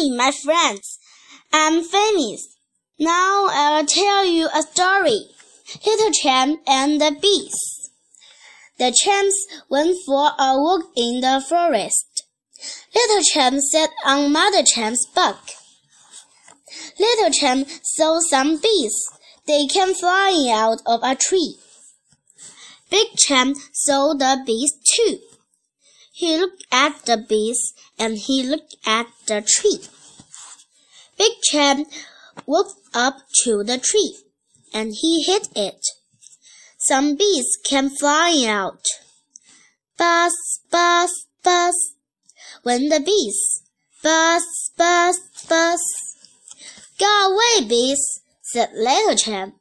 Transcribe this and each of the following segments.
morning, my friends. I'm famous. Now I'll tell you a story. Little Champ and the Bees. The champs went for a walk in the forest. Little Champ sat on Mother Champ's back. Little Champ saw some bees. They came flying out of a tree. Big Champ saw the bees too. He looked at the bees and he looked at the tree. Big Champ walked up to the tree and he hit it. Some bees came flying out. Buzz, buzz, buzz. When the bees buzz, buzz, buzz. Go away, bees, said Little Champ.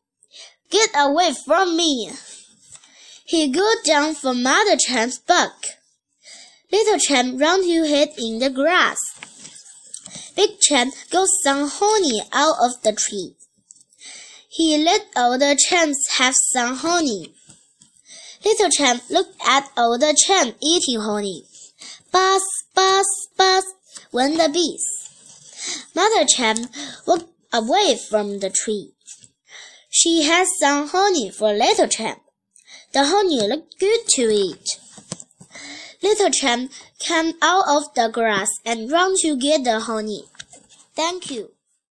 Get away from me. He got down from Mother Champ's back. Little Champ ran to hide in the grass. Big Champ got some honey out of the tree. He let the champs have some honey. Little Champ looked at the champs eating honey. Buzz, buzz, buzz went the bees. Mother Champ walked away from the tree. She had some honey for Little Champ. The honey looked good to eat. Little Champ came out of the grass and ran to get the honey. Thank you.